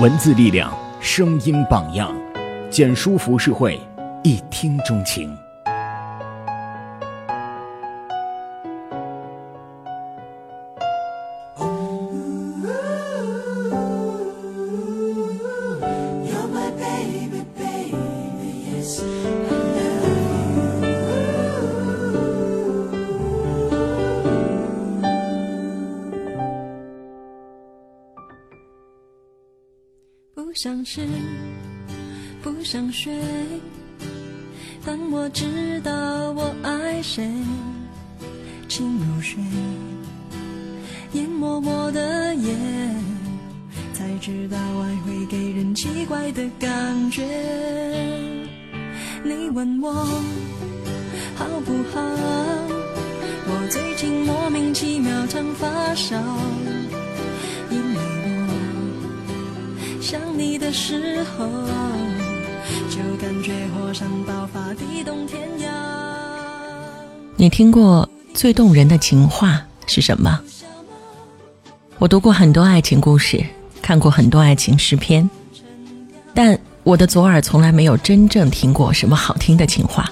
文字力量，声音榜样，简书服饰会，一听钟情。想吃，不想睡。当我知道我爱谁，请入睡。淹没我的夜，才知道爱会给人奇怪的感觉。你问我好不好？我最近莫名其妙常发烧。想你的时候，就感觉火山爆发，地动天摇。你听过最动人的情话是什么？我读过很多爱情故事，看过很多爱情诗篇，但我的左耳从来没有真正听过什么好听的情话。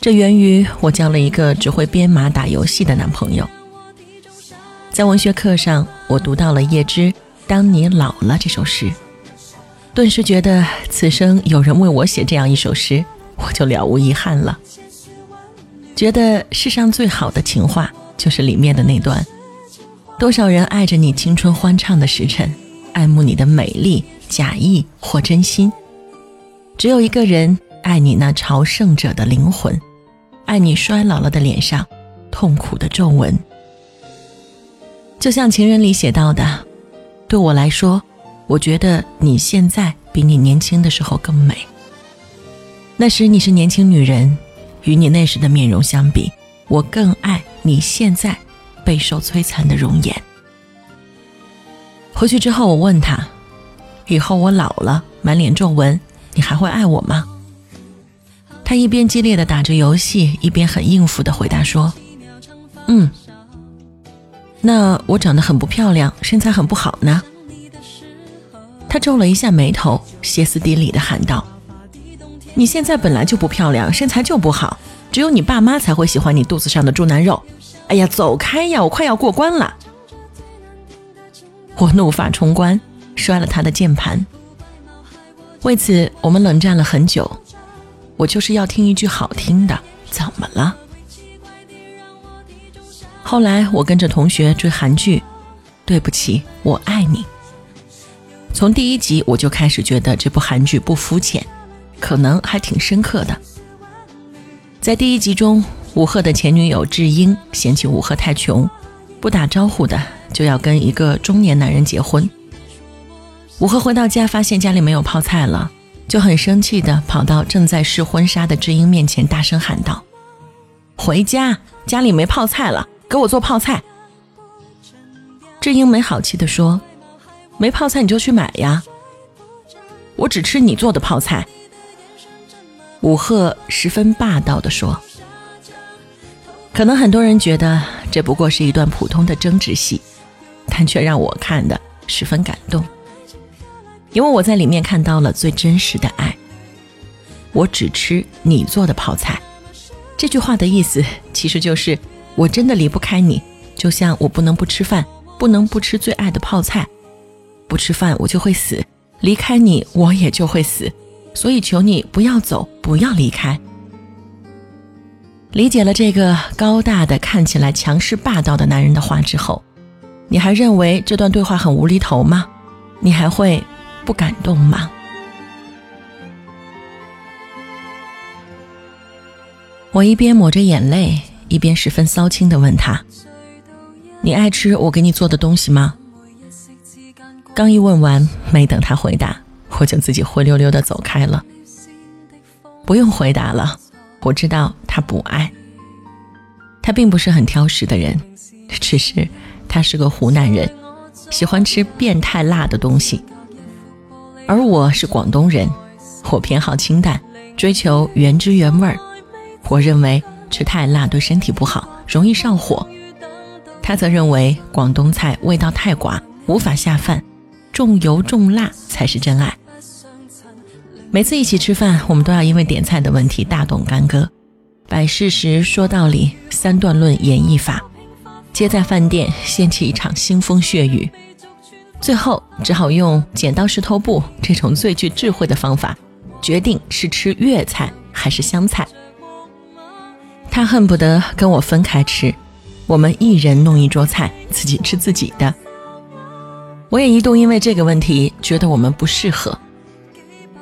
这源于我交了一个只会编码打游戏的男朋友。在文学课上，我读到了叶芝。当你老了这首诗，顿时觉得此生有人为我写这样一首诗，我就了无遗憾了。觉得世上最好的情话就是里面的那段：多少人爱着你青春欢畅的时辰，爱慕你的美丽，假意或真心；只有一个人爱你那朝圣者的灵魂，爱你衰老了的脸上痛苦的皱纹。就像情人里写到的。对我来说，我觉得你现在比你年轻的时候更美。那时你是年轻女人，与你那时的面容相比，我更爱你现在备受摧残的容颜。回去之后，我问他：“以后我老了，满脸皱纹，你还会爱我吗？”他一边激烈的打着游戏，一边很应付的回答说：“嗯。”那我长得很不漂亮，身材很不好呢。他皱了一下眉头，歇斯底里的喊道：“你现在本来就不漂亮，身材就不好，只有你爸妈才会喜欢你肚子上的猪腩肉。”哎呀，走开呀！我快要过关了。我怒发冲冠，摔了他的键盘。为此，我们冷战了很久。我就是要听一句好听的，怎么了？后来我跟着同学追韩剧，对不起，我爱你。从第一集我就开始觉得这部韩剧不肤浅，可能还挺深刻的。在第一集中，武赫的前女友智英嫌弃武赫太穷，不打招呼的就要跟一个中年男人结婚。武赫回到家发现家里没有泡菜了，就很生气的跑到正在试婚纱的智英面前，大声喊道：“回家，家里没泡菜了。”给我做泡菜。智英没好气地说：“没泡菜你就去买呀，我只吃你做的泡菜。”武赫十分霸道地说：“可能很多人觉得这不过是一段普通的争执戏，但却让我看的十分感动，因为我在里面看到了最真实的爱。我只吃你做的泡菜。”这句话的意思其实就是。我真的离不开你，就像我不能不吃饭，不能不吃最爱的泡菜，不吃饭我就会死，离开你我也就会死，所以求你不要走，不要离开。理解了这个高大的、看起来强势霸道的男人的话之后，你还认为这段对话很无厘头吗？你还会不感动吗？我一边抹着眼泪。一边十分骚气地问他：“你爱吃我给你做的东西吗？”刚一问完，没等他回答，我就自己灰溜溜地走开了。不用回答了，我知道他不爱。他并不是很挑食的人，只是他是个湖南人，喜欢吃变态辣的东西。而我是广东人，我偏好清淡，追求原汁原味儿。我认为。吃太辣对身体不好，容易上火。他则认为广东菜味道太寡，无法下饭，重油重辣才是真爱。每次一起吃饭，我们都要因为点菜的问题大动干戈，摆事实说道理，三段论演绎法，皆在饭店掀起一场腥风血雨。最后只好用剪刀石头布这种最具智慧的方法，决定是吃粤菜还是湘菜。他恨不得跟我分开吃，我们一人弄一桌菜，自己吃自己的。我也一度因为这个问题觉得我们不适合。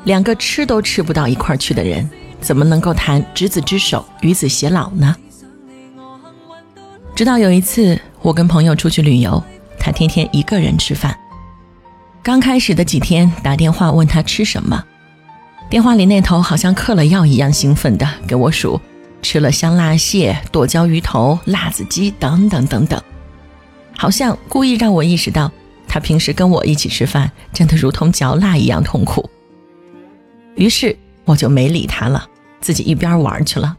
两个吃都吃不到一块去的人，怎么能够谈执子之手，与子偕老呢？直到有一次，我跟朋友出去旅游，他天天一个人吃饭。刚开始的几天，打电话问他吃什么，电话里那头好像嗑了药一样兴奋的给我数，吃了香辣蟹、剁椒鱼头、辣子鸡等等等等，好像故意让我意识到，他平时跟我一起吃饭，真的如同嚼蜡一样痛苦。于是我就没理他了，自己一边玩去了。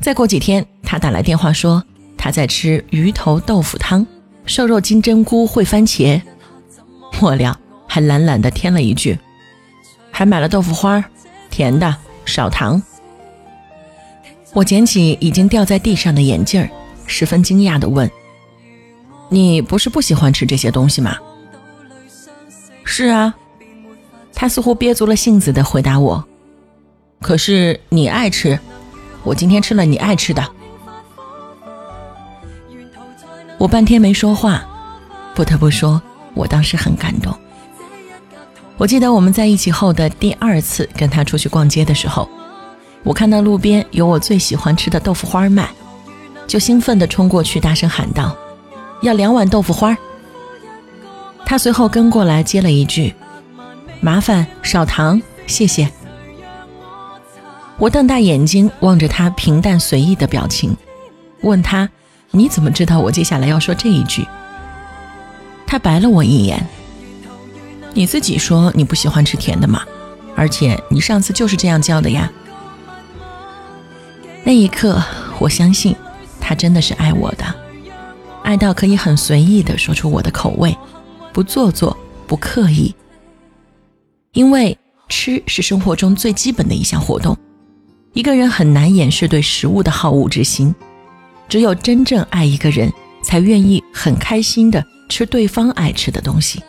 再过几天，他打来电话说他在吃鱼头豆腐汤，瘦肉金针菇烩番茄，末了还懒懒的添了一句，还买了豆腐花，甜的少糖。我捡起已经掉在地上的眼镜，十分惊讶的问：“你不是不喜欢吃这些东西吗？”“是啊。”他似乎憋足了性子的回答我：“可是你爱吃，我今天吃了你爱吃的。”我半天没说话，不得不说，我当时很感动。我记得我们在一起后的第二次跟他出去逛街的时候，我看到路边有我最喜欢吃的豆腐花卖，就兴奋地冲过去，大声喊道：“要两碗豆腐花！”他随后跟过来接了一句。麻烦少糖，谢谢。我瞪大眼睛望着他平淡随意的表情，问他：“你怎么知道我接下来要说这一句？”他白了我一眼：“你自己说你不喜欢吃甜的嘛，而且你上次就是这样叫的呀。”那一刻，我相信他真的是爱我的，爱到可以很随意的说出我的口味，不做作，不刻意。因为吃是生活中最基本的一项活动，一个人很难掩饰对食物的好恶之心。只有真正爱一个人，才愿意很开心的吃对方爱吃的东西。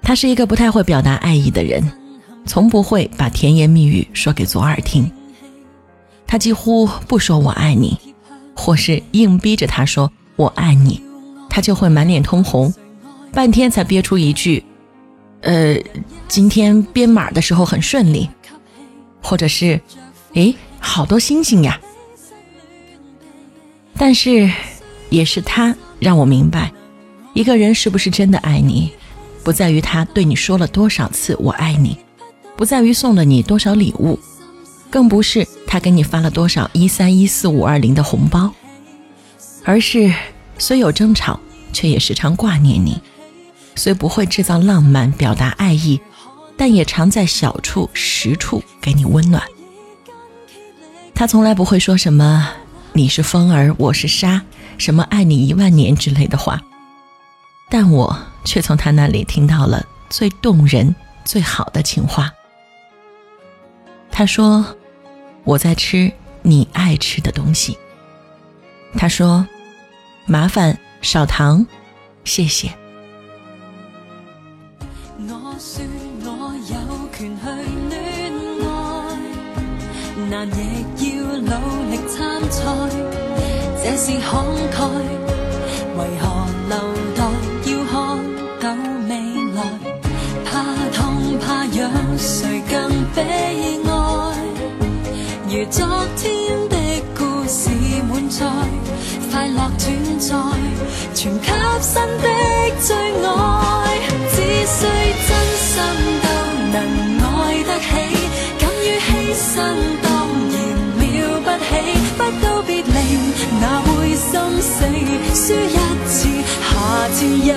他是一个不太会表达爱意的人，从不会把甜言蜜语说给左耳听。他几乎不说我爱你，或是硬逼着他说我爱你，他就会满脸通红，半天才憋出一句。呃，今天编码的时候很顺利，或者是，诶，好多星星呀。但是，也是他让我明白，一个人是不是真的爱你，不在于他对你说了多少次“我爱你”，不在于送了你多少礼物，更不是他给你发了多少一三一四五二零的红包，而是虽有争吵，却也时常挂念你。虽不会制造浪漫表达爱意，但也常在小处实处给你温暖。他从来不会说什么“你是风儿，我是沙”，什么“爱你一万年”之类的话，但我却从他那里听到了最动人、最好的情话。他说：“我在吃你爱吃的东西。”他说：“麻烦少糖，谢谢。”我说我有权去恋爱但亦要努力参赛，这是慷慨。为何留待要看到未来？怕痛怕痒，谁更悲哀？昨天的故事满载，快乐转载，全给新的最爱。只需真心都能爱得起，敢于牺牲当然了不起。不道别离。哪会心死？输一次，下次又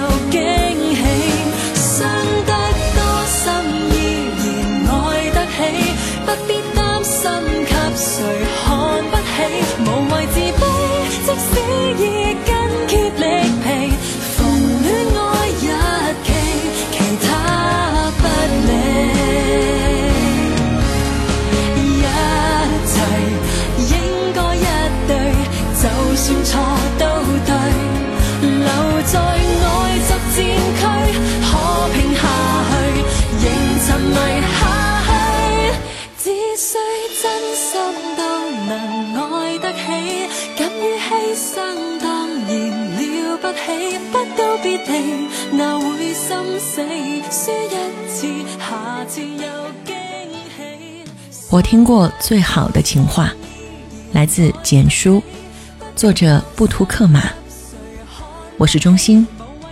看不不起，不告別地哪會心死，輸一次，下次又驚喜。我听过最好的情话，来自简书，作者不图克马。我是中心，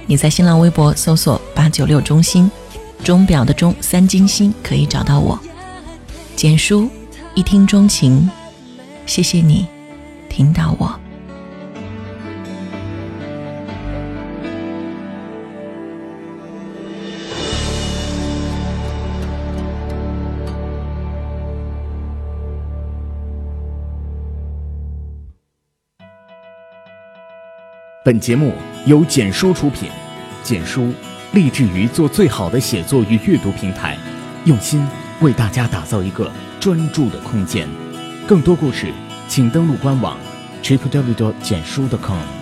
你在新浪微博搜索八九六中心，钟表的钟三金星可以找到我。简书，一听钟情，谢谢你听到我。本节目由简书出品，简书立志于做最好的写作与阅读平台，用心为大家打造一个专注的空间。更多故事，请登录官网 tripw 简书 .com。